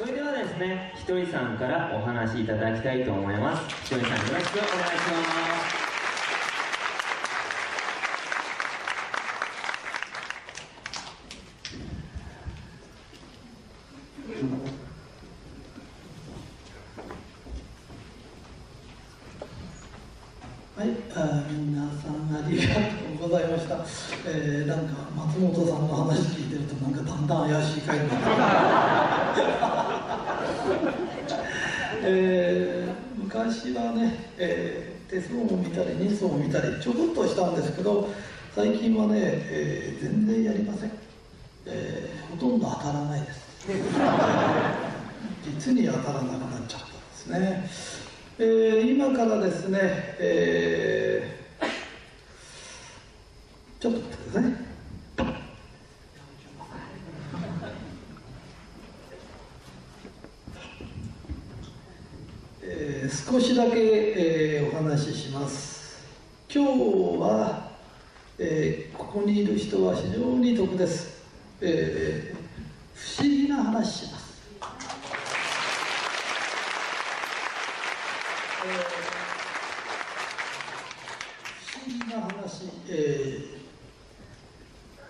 それではですねひとりさんからお話しいただきたいと思います。ひとりさんよろしくお願いしますはい、あ皆さんありがとうございました。えー、なんか松本さんの話聞いてるとなんかだんだん怪しい回になってえー、昔はね、えー、手ニュースを見たりちょこっとしたんですけど最近はね、えー、全然やりません、えー、ほとんど当たらないです。実に当たらなくなっちゃったんですね。えー、今からですね、えー、ちょっと待ってください。えー、少しだけ、えー、お話しします。今日は、えー、ここにいる人は非常に得です。えー、不思議な話します。えー、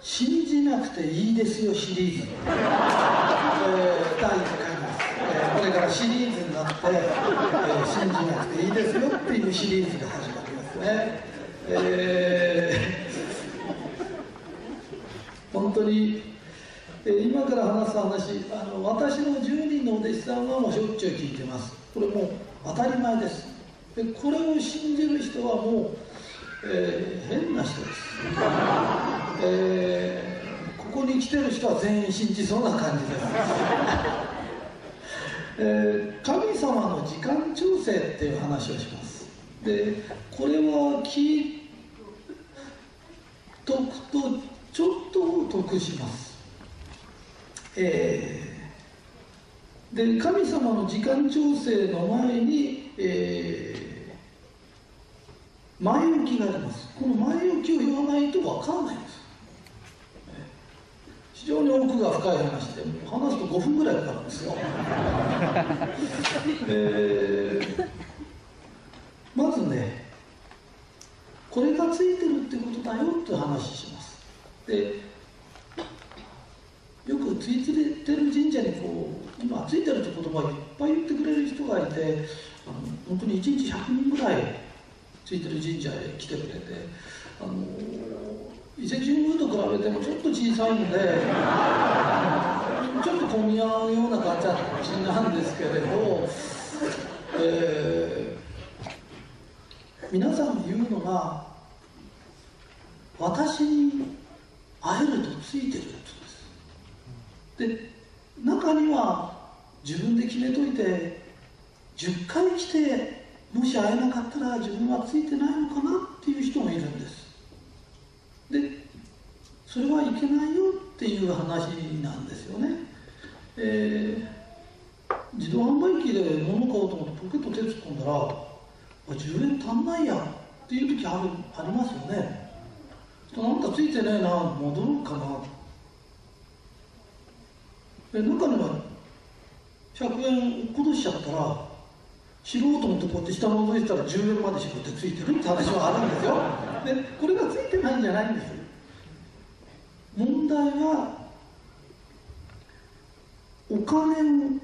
信じなくていいですよシリーズ、えー、第1回です、え、これからシリーズになって、えー、信じなくていいですよっていうシリーズが始まりますね、えー、本当に、えー、今から話す話あの私の10人のお弟子さんはもうしょっちゅう聞いてます。これもう当たり前です。でこれを信じる人はもうえー、変な人です、えー、ここに来てる人は全員信じそうな感じです、えー、神様の時間調整っていう話をします。でこれは聞いとくとちょっと得します。えー、で神様の時間調整の前に、えー前置きがあります。この前置きを言わないと分からないんです。非常に奥が深い話で話すと5分ぐらいかかるんですよ、えー、まずねこれがついてるってことだよって話します。でよくついてる神社にこう今ついてるって言葉いっぱい言ってくれる人がいてあの本当に1日100人ぐらいついてる神社へ来てくれてあの伊勢神宮と比べてもちょっと小さいのでちょっと混み合うような感じなんですけれど、えー、皆さん言うのが私に会えるとついてるとです。で中には自分で決めといて10回来てもし会えなかったら自分はついてないのかなっていう人もいるんです。でそれはいけないよっていう話なんですよね、えー、自動販売機で物買おうと思ってポケット手突っ込んだら10円足んないやっていう時あるありますよね。なんかついてねえな戻ろうかな。で中には100円落っことしちゃったら知ろうとこうやって下覗いてたら10円までしかってついてるって話はあるんですよ。でこれがついてないんじゃないんです問題はお金を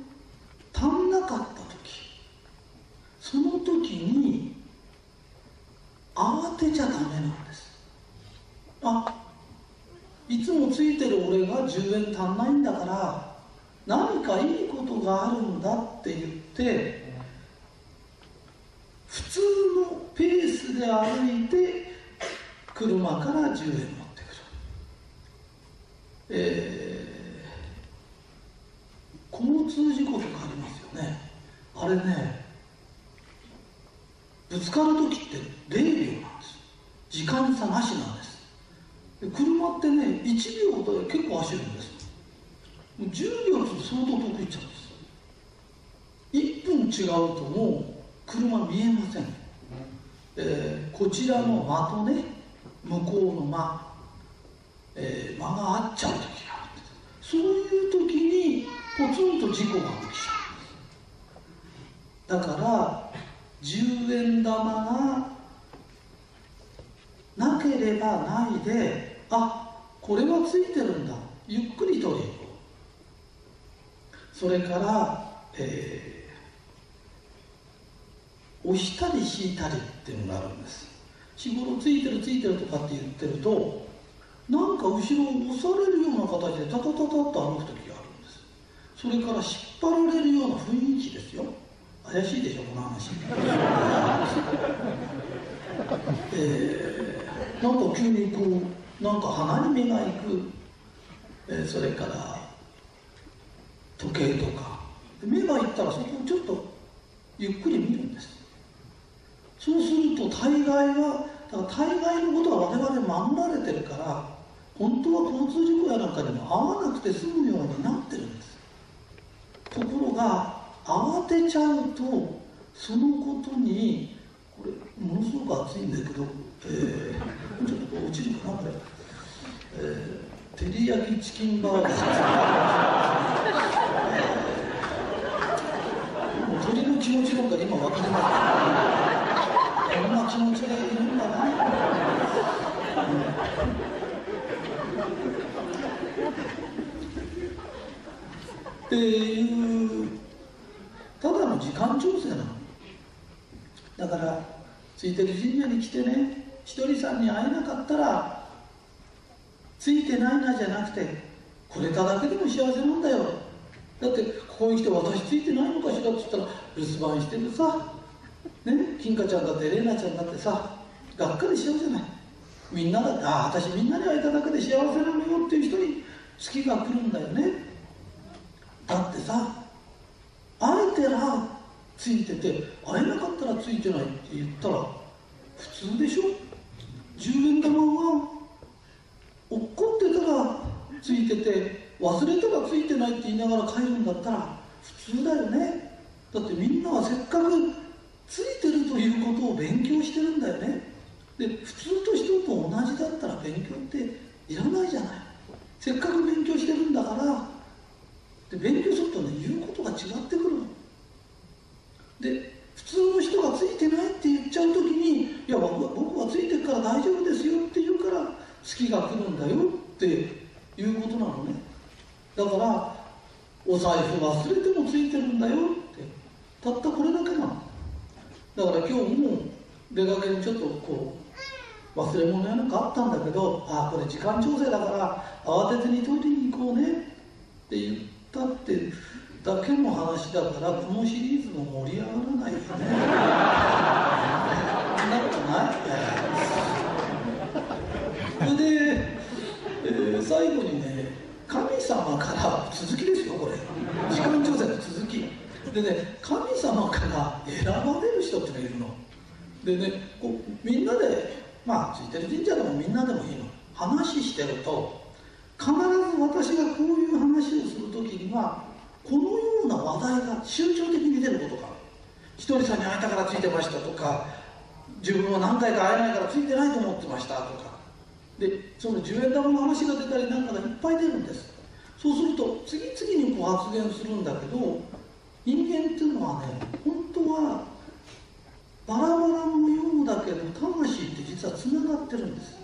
足んなかった時その時に慌てちゃダメなんです。あいつもついてる俺が10円足んないんだから何かいいことがあるんだって言って普通のペースで歩いて車から10円持ってくる、えー、交通事故とかありますよね。あれねぶつかる時って0秒なんです。時間差なしなんです。車ってね1秒で結構走るんです。10秒って相当得意っちゃうんです。1分違うともう車見えません、えー、こちらの間とね向こうの間、えー、間が合っちゃう時があるんです。そういう時にポツンと事故が起きちゃうんです。だから10円玉がなければないであこれはついてるんだ。ゆっくり取りそれから、えー押したり引いたりっていうのがあるんです。日頃ついてるついてるとかって言ってるとなんか後ろを押されるような形でタタタタッと歩く時があるんです。それから引っ張られるような雰囲気ですよ。怪しいでしょこの話。えー、なんか急にこうなんか鼻に目が行く、えーそれから時計とか。目が行ったらそこをちょっとゆっくり見るんです。そうすると大概はだから大概のことは我々守られてるから本当は交通事故やなんかにも合わなくて済むようになってるんです。ところが慌てちゃうとそのことにこれものすごく熱いんだけど、えー、ちょっと落ちるかなこれ、えー、照り焼きチキンバーガー。気持ちなんか今分かりますこんな気持ちがいるんだな、っていうただの時間調整なのだからついてる神社に来てねひとりさんに会えなかったらついてないなじゃなくてこれただけでも幸せなんだよだってここに来て私ついてないのかしらって言ったら留守番してるさね金華ちゃんだって玲奈ちゃんだってさがっかりしちゃうじゃない。みんなだってああ私みんなに会えただけで幸せなのよっていう人に月が来るんだよね。だってさ会えてらついてて会えなかったらついてないって言ったら普通でしょ。10円玉が落っこってたらついてて忘れたらついてないって言いながら帰るんだったら普通だよね。だってみんなはせっかくついてるということを勉強してるんだよね。で普通と人と同じだったら勉強っていらないじゃない。せっかく勉強してるんだからで勉強するとね言うことが違ってくるの。で普通の人がついてないって言っちゃう時に「いや僕は僕はついてるから大丈夫ですよ」って言うから月が来るんだよっていうことなのね。だからお財布忘れてもついてるんだよって。たったこれだけなの。だから今日も出かけにちょっとこう忘れ物やなんかあったんだけどああこれ時間調整だから慌てずに取りに行こうねって言ったってだけの話だからこのシリーズも盛り上がらないよね。そんなことない。それで、えー最後にね神様から続きですよこれ。時間調整の続き。でね神様から選ばれる人っていうのがいるの。でねこうみんなでまあついてる神社でもみんなでもいいの。話してると必ず私がこういう話をする時にはこのような話題が集中的に出ることがある。ひとりさんに会えたからついてましたとか自分は何回か会えないからついてないと思ってましたとかでその10円玉の話が出たりなんかがいっぱい出るんです。そうすると次々にこう発言するんだけど人間っていうのはね本当はバラバラのようだけど魂って実はつながってるんです。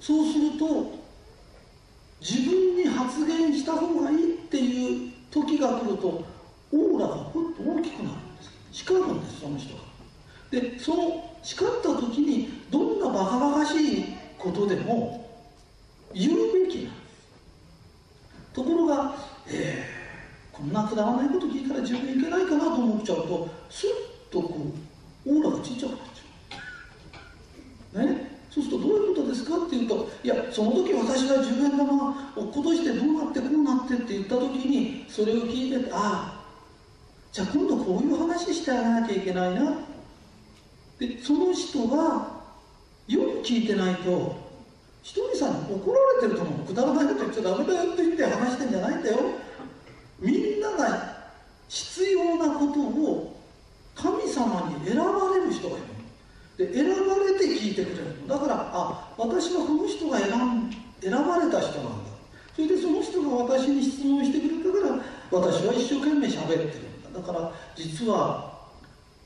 そうすると自分に発言した方がいいっていう時が来るとオーラがふっと大きくなるんです。叱るんですその人が。でその叱った時にどんなバカバカしいことでも言うべきなんですところが、えー、こんなくだらないこと聞いたら自分いけないかなと思っちゃうとスッとこうオーラがちっちゃくなっちゃう。ね？そうするとどういうことですかって言うといやその時私が10円玉落っことしてどうなってこうなってって言った時にそれを聞いてああじゃあ今度こういう話してあげなきゃいけないな。でその人がよく聞いてないとひとりさん怒られてると思うくだらないこと言っちゃダメだよって言って話してんじゃないんだよ。みんなが必要なことを神様に選ばれる人がいるで選ばれて聞いてくれるだからあ私はこの人が選ん選ばれた人なんだ。それでその人が私に質問してくれたから私は一生懸命喋ってるんだ。だから実は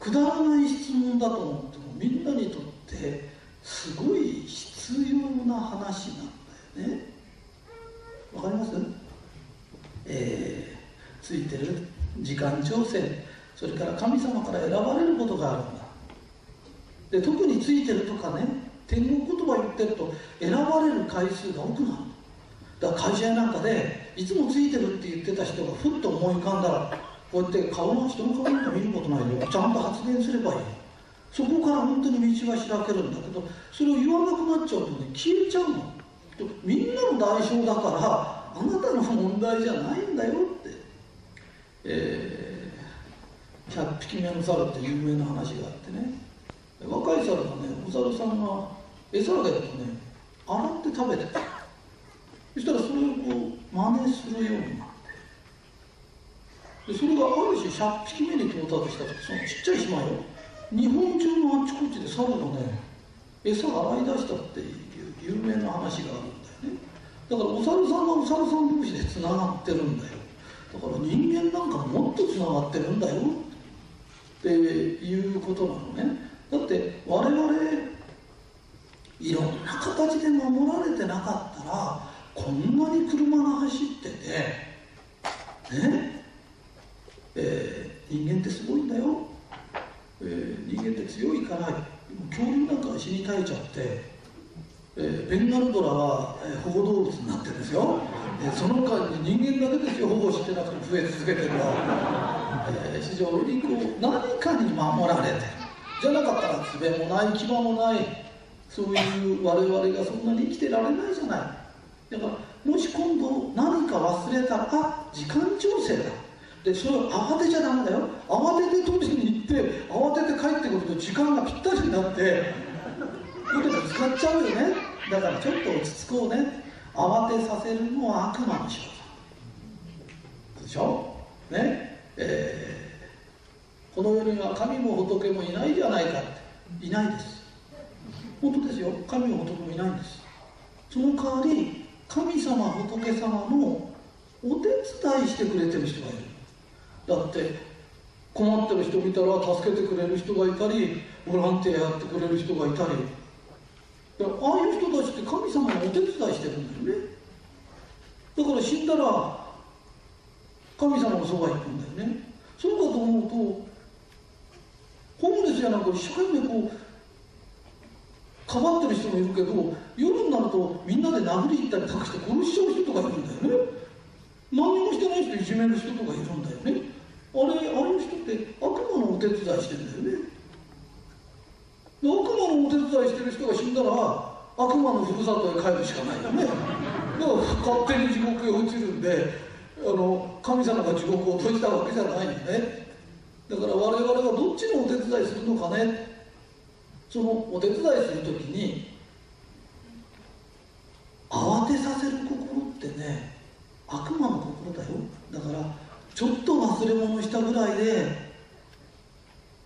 くだらない質問だと思ってもみんなにとってすごい必要な話なんだよね。わかります？えー、ついてる時間調整それから神様から選ばれることがあるんだ。で特についてるとかね天国言葉言ってると選ばれる回数が多くなる。だから会社なんかでいつもついてるって言ってた人がふっと思い浮かんだらこうやって顔の人の顔なんか見ることないよ。ちゃんと発言すればいい。そこから本当に道は開けるんだけどそれを言わなくなっちゃうとね消えちゃうの。みんなの代償だからあなたの問題じゃないんだよって、えー、100匹目の猿って有名な話があってね。若い猿がねお猿さんが餌あげるとね洗って食べてた。そしたらそれをこう真似するようになって。でそれがある種100匹目に到達したそのちっちゃい島よ。日本中のあちこちで猿がね餌洗い出したっていう有名な話があるんだよね。だからお猿さんがお猿さん同士でつながってるんだよ。だから人間なんかもっとつながってるんだよっていうことなのね。だって我々いろんな形で守られてなかったらこんなに車が走っててねえー、人間ってすごいんだよ、えー、人間って強いから恐竜なんか死に絶えちゃって、えー、ベンガルドラは、えー、保護動物になってるんですよ、えー、その間に人間だけですよ保護してなくて増え続けてるのは、えー、非常にこう何かに守られてじゃなかったら爪もない牙もないそういう我々がそんなに生きてられないじゃない。だからもし今度何か忘れたらあ時間調整だ。でそれを慌てちゃダメだよ。りに行って慌てて帰ってくると時間がぴったりになってこれぶつかっちゃうよね。だからちょっと落ち着こうね。慌てさせるのは悪魔の仕業。でしょ？ね？えーこの世には神も仏もいないじゃないかって。いないです。本当ですよ。神も仏もいないんです。その代わり神様仏様のお手伝いしてくれてる人がいる。だって困ってる人見たら助けてくれる人がいたりボランティアやってくれる人がいたり。ああいう人たちって神様のお手伝いしてるんだよね。だから死んだら神様のそばに行くんだよね。そうかと思うとホームレスやなんか一生懸命こうかばってる人もいるけど夜になるとみんなで殴り行ったり隠して殺しちゃう人とかいるんだよね。何もしてない人いじめる人とかいるんだよね。あれって悪魔のお手伝いしてんだよね。悪魔のお手伝いしてる人が死んだら悪魔のふるさとへ帰るしかないよね。だから勝手に地獄へ落ちるんであの神様が地獄を閉じたわけじゃないんね。だから我々はどっちのお手伝いするのかね。そのお手伝いする時に慌てさせる心ってね悪魔の心だよ。だからちょっと忘れ物したぐらいで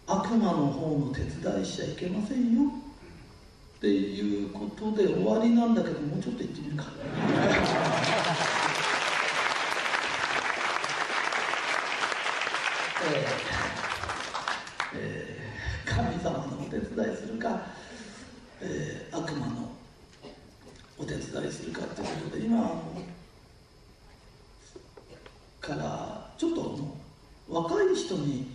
悪魔の方の手伝いしちゃいけませんよっていうことで終わりなんだけどもうちょっと言ってみるか。えー手伝いするか、えー、悪魔のお手伝いするかということで今から若い人に、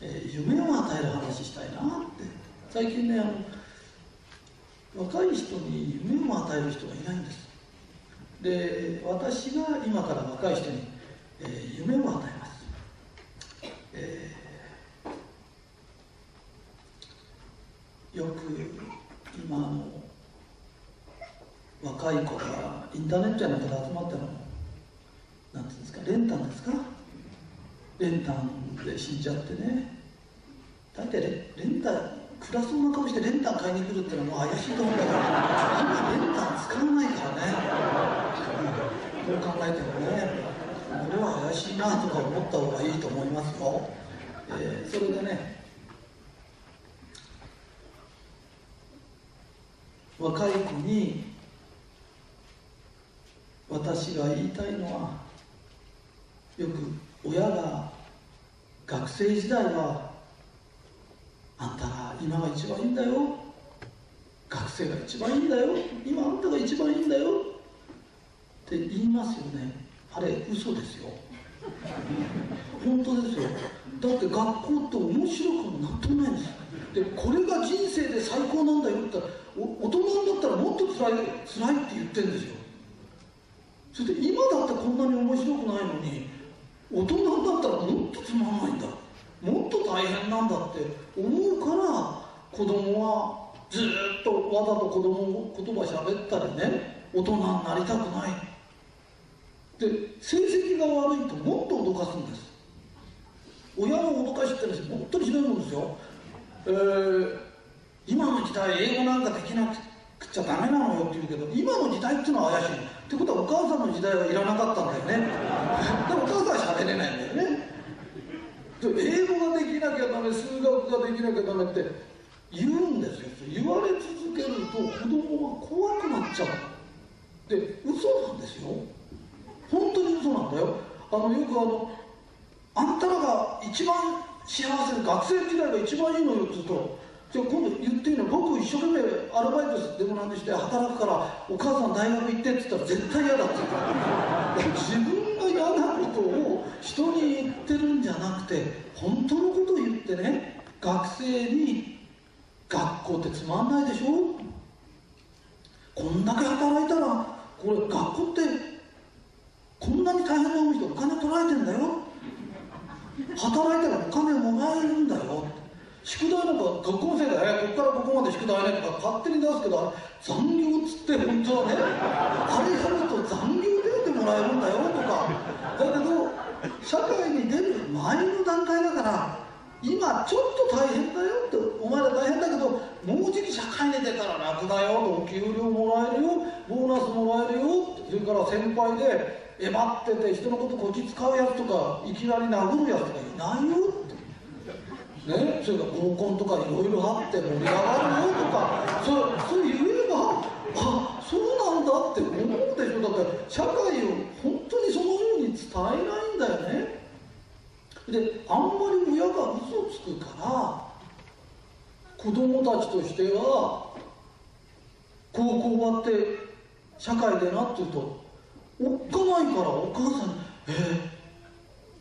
えー、夢を与える話したいなって。最近ねあの若い人に夢を与える人がいないんです。で私が今から若い人に、えー、夢を与えます、えーよく今の若い子がインターネットやなんかで集まったのなんていうんですか練炭ですか？練炭で死んじゃってね。大体練炭暗そうな顔して練炭買いに来るってのはもう怪しいと思うんだけど今練炭使わないからね。どう考えてもねこれは怪しいなとか思った方がいいと思いますよ、えー、それでね若い子に私が言いたいのはよく親が学生時代はあんたが今が一番いいんだよ。学生が一番いいんだよ。今あんたが一番いいんだよ。って言いますよね。あれ嘘ですよ。本当ですよ。だって学校って面白くもなんともないんです。でこれが人生で最高なんだよって言ったら大人になったらもっと辛い辛いって言ってるんですよ。それで今だってこんなに面白くないのに大人になったらもっとつまんないんだ。もっと大変なんだって思うから子供はずっとわざと子供言葉喋ったりね大人になりたくない。で成績が悪いともっと脅かすんです。親の脅かしってのは本当にひどいもんですよ、えー、今の時代英語なんかできなくてちゃダメなのよって言うけど今の時代っていうのは怪しい。ってことはお母さんの時代はいらなかったんだよね。でもお母さんは喋れないんだよね。英語ができなきゃダメ数学ができなきゃダメって言うんですよ言われ続けると子供は怖くなっちゃう。で嘘なんですよ。本当に嘘なんだよ。あのよくあのあんたらが一番幸せ学生時代が一番いいのよって言うとじゃあ今度言っていいの僕一生懸命アルバイトでもなんでして働くからお母さん大学行ってって言ったら絶対嫌だって言って自分が嫌なことを人に言ってるんじゃなくて本当のことを言ってね学生に学校ってつまんないでしょ？こんだけ働いたらこれ学校ってこんなに大変な思いしてお金取られてんだよ。働いたらお金もらえるんだよ。宿題なんか学校のせいで、えここからここまで宿題ねとか勝手に出すけど残業っつって本当はねあれやると残業出てもらえるんだよとかだけど社会に出る前の段階だから今ちょっと大変だよってお前ら大変だけどもうじき社会に出たら楽だよとお給料もらえるよボーナスもらえるよそれから先輩でえばってて人のことこき使うやつとかいきなり殴るやつがいないよって。ねそれから合コンとかいろいろあって盛り上がるよとかそうそう言えばあそうなんだって思うでしょ。だって社会を本当にそのように伝えないんだよね。であんまり親が嘘つくから子供たちとしては高校終わって社会でなって言うとおっかないからお母さんに「えー、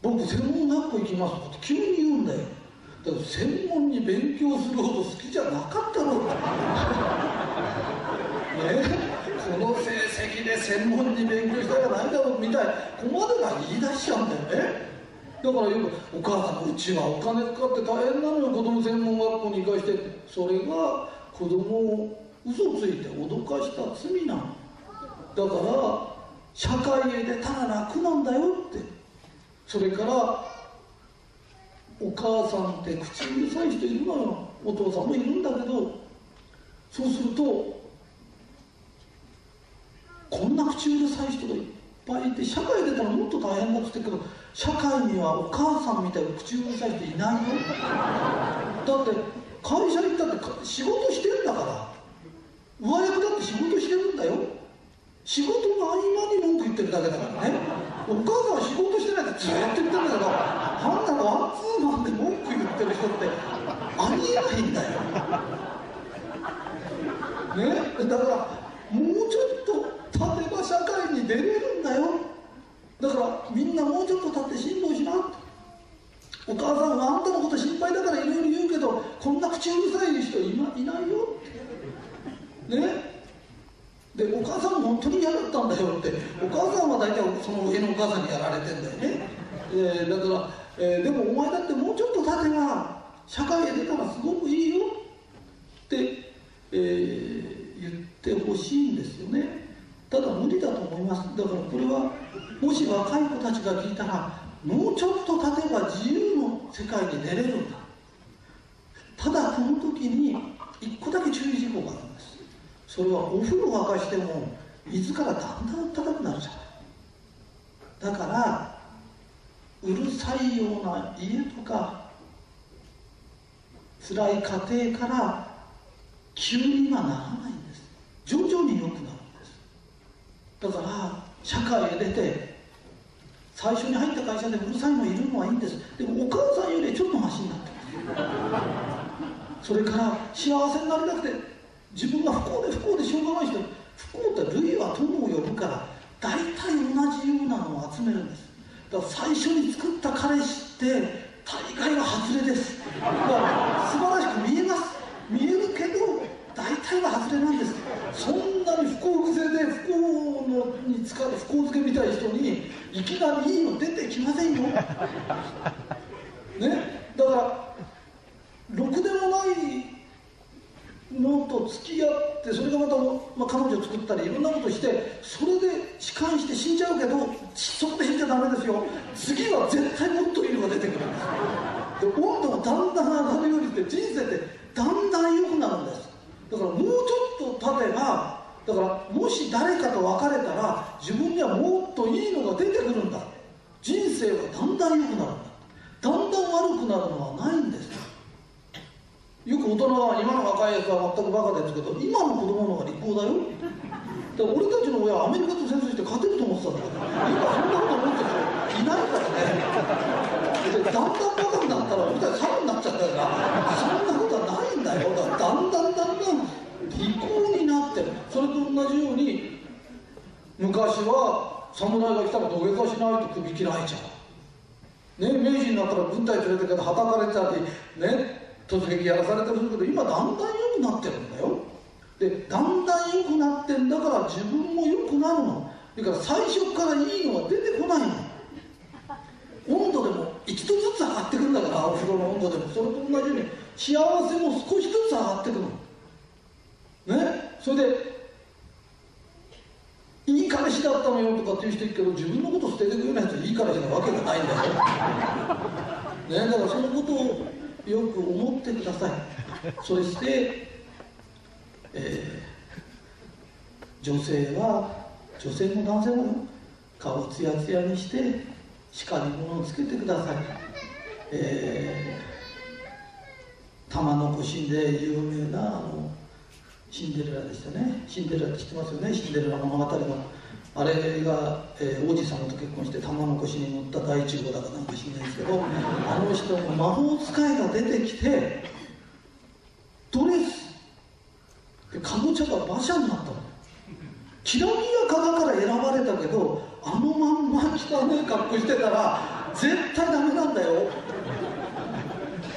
僕専門学校行きます」って急に言うんだよ。だから専門に勉強するほど好きじゃなかったろうねこの成績で専門に勉強したらないだろうみたいここまでが言い出しちゃうんだよね。だからよく「お母さんうちはお金かかって大変なのよ子供専門学校に行かして」それが子供を嘘ついて脅かした罪なのだから社会へ出たら楽なんだよって。それからお母さんって口うるさい人いるのよ。お父さんもいるんだけどそうするとこんな口うるさい人がいっぱいいて社会出たらもっと大変だって言ってけど社会にはお母さんみたいに口うるさい人いないよ。だって会社行ったって仕事してんだから。上役だって仕事してるんだよ。仕事の合間に文句言ってるだけだからね。お母さんは仕事してないってずっと言ってるんだけどあんたのワンツーマンで文句言ってる人ってありえないんだよ。ね？だからもうちょっと立てば社会に出れるんだよ。だからみんなもうちょっと立って辛抱しな。お母さんはあんたのこと心配だからいろいろ言うけどこんな口うるさい人い,、ま、いないよね？でお母さん本当に嫌だったんだよって。お母さんは大体その上のお母さんにやられてんだよね、えー、だから、えー、でもお前だってもうちょっと立てば社会へ出たらすごくいいよって、えー、言ってほしいんですよね。ただ無理だと思います。だからこれはもし若い子たちが聞いたらもうちょっと立てば自由の世界に出れるんだ。ただこの時に一個だけ注意事項があるんです。それはお風呂沸かしても水からだんだん高くなるじゃないだからうるさいような家とか辛い家庭から急にはならないんです。徐々に良くなるんです。だから社会へ出て最初に入った会社でうるさいのいるのはいいんです。でもお母さんよりちょっとマシになってますそれから幸せになりたくて自分が不幸で不幸でしょうがない人不幸って類は友を呼ぶから大体同じようなのを集めるんです。だから最初に作った彼氏って大概は外れです。だから素晴らしく見えます。見えるけど大体は外れなんです。そんなに不幸癖で不幸のに使う不幸漬けみたい人にいきなりいいの出てきませんよねだからろくでもないのと付き合ってそれがまた、まあ、彼女作ったりいろんなことしてそれで痴漢して死んじゃうけどそこで死んじゃダメですよ次は絶対もっといいのが出てくるんですで温度がだんだん上がるようにして人生ってだんだん良くなるんですだからもうちょっと経てばだからもし誰かと別れたら自分にはもっといいのが出てくるんだ人生はだんだん良くなるんだだんだん悪くなるのはないんですよく大人は今の若いやつは全くバカですけど今の子供の方が利口だよ。だ俺たちの親はアメリカと戦争して勝てると思ってたんだけど今そんなこと思ってる人いないからね。だんだんバカになったら俺たち猿になっちゃったからそんなことはないんだよ。だだんだんだんだん利口になってそれと同じように昔は侍が来たら土下座しないと首切られちゃう。ね明治になったら軍隊連れてけどはたかれたりね突撃やらされたりするけど今だんだん良くなってるんだよ。でだんだん良くなってんだから自分も良くなるの。だから最初からいいのは出てこないの。温度でも一度ずつ上がってくるんだからお風呂の温度でも。それと同じように幸せも少しずつ上がってくの。ね？それでいい彼氏だったのよとかっていう人いるけど自分のこと捨ててくれない人いい彼氏なわけがないんだよ。ね？だからそのことをよく思ってください。そして、えー、女性は女性も男性も顔をツヤツヤにして叱り物をつけてください、えー、玉の子シンで有名なあのシンデレラでしたね。シンデレラって知ってますよね？シンデレラの物語の。あれが、えー、王子様と結婚して玉の腰に乗った第一号だかなんか知んないですけどあの人の魔法使いが出てきてドレスでかぼちゃが馬車になったの。きらびやかだから選ばれたけどあのまんま汚ねえ格好してたら絶対ダメなんだよ。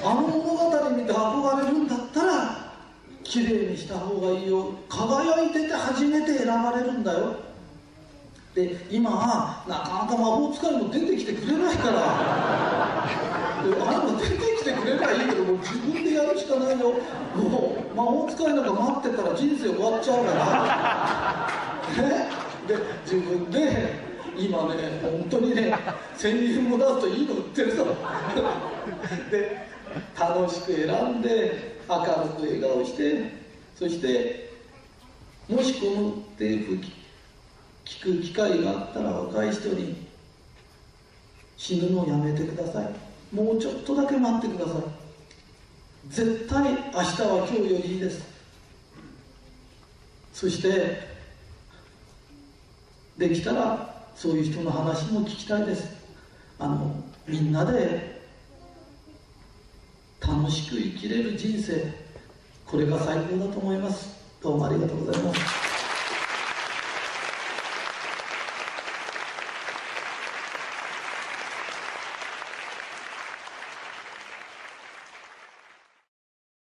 あの物語見て憧れるんだったら綺麗にした方がいいよ。輝いてて初めて選ばれるんだよ。で今はなかなか魔法使いも出てきてくれないから。あれも出てきてくれないいけどもう自分でやるしかないよ。もう魔法使いなんか待ってたら人生終わっちゃうから。ね。で自分で今ね本当にね1000円も出すといいの売ってるぞ。で楽しく選んで明るく笑顔してそしてもしこのテープ聞く機会があったら若い人に死ぬのをやめてください。もうちょっとだけ待ってください。絶対明日は今日よりいいです。そしてできたらそういう人の話も聞きたいです。あのみんなで楽しく生きれる人生。これが最高だと思います。どうもありがとうございます。